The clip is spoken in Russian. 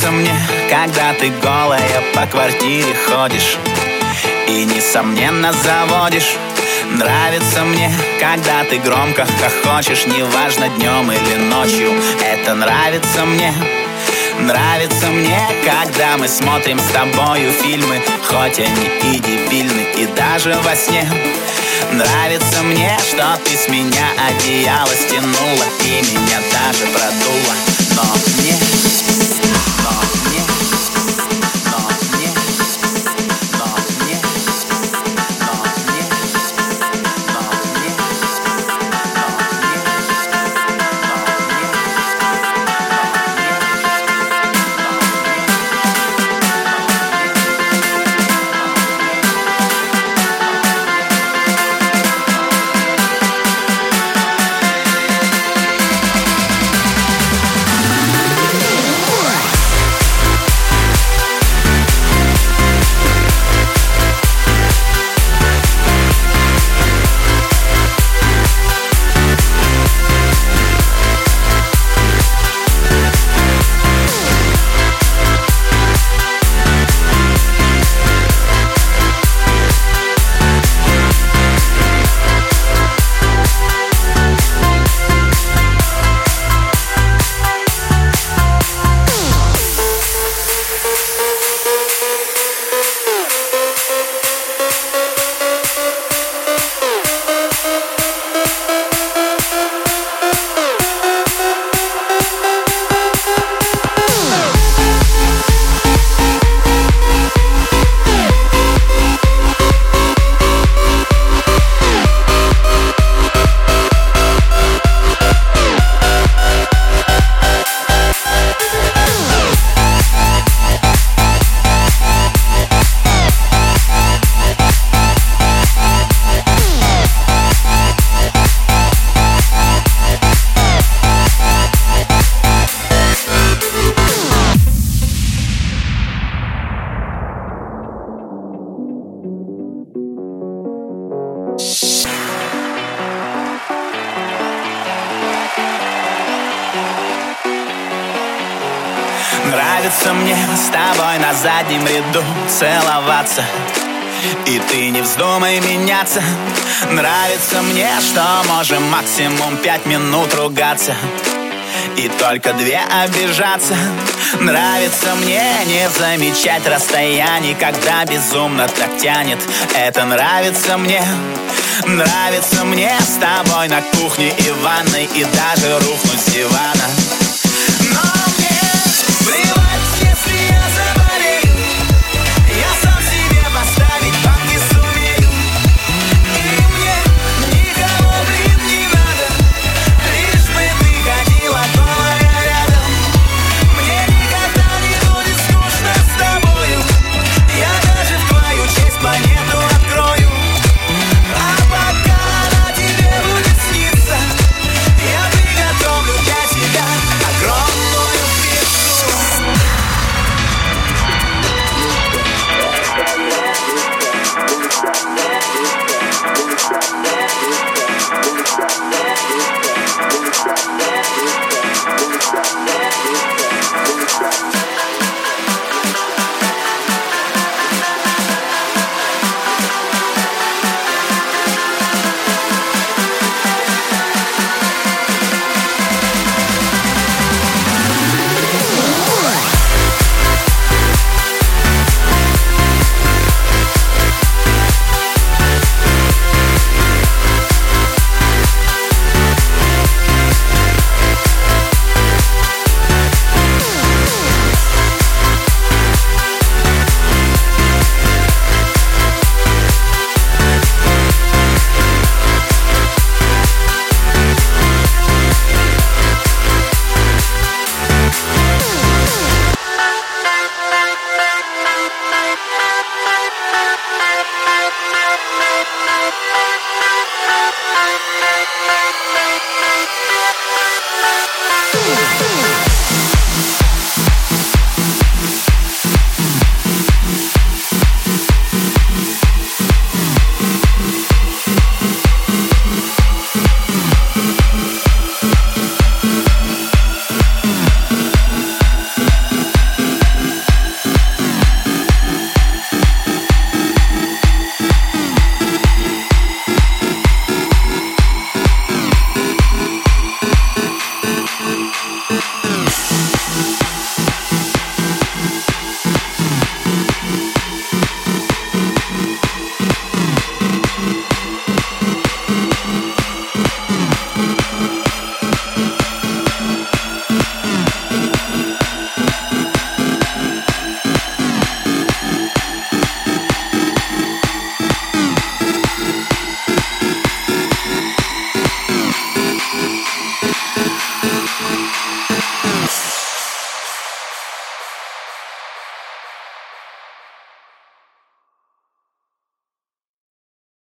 Нравится мне, когда ты голая по квартире ходишь И несомненно заводишь. Нравится мне, когда ты громко хохочешь Неважно днем или ночью. Это нравится мне Нравится мне, когда мы смотрим с тобою фильмы Хоть они и дебильны, и даже во сне. Нравится мне, что ты с меня одеяло стянула И меня даже продуло Но мне Нравится мне. С тобой на заднем ряду целоваться. И ты не вздумай меняться. Нравится мне, что можем максимум пять минут ругаться. И только две обижаться. Нравится мне не замечать расстояний Когда безумно так тянет. Это нравится мне. Нравится мне с тобой на кухне и ванной И даже рухнуть с дивана Thank you.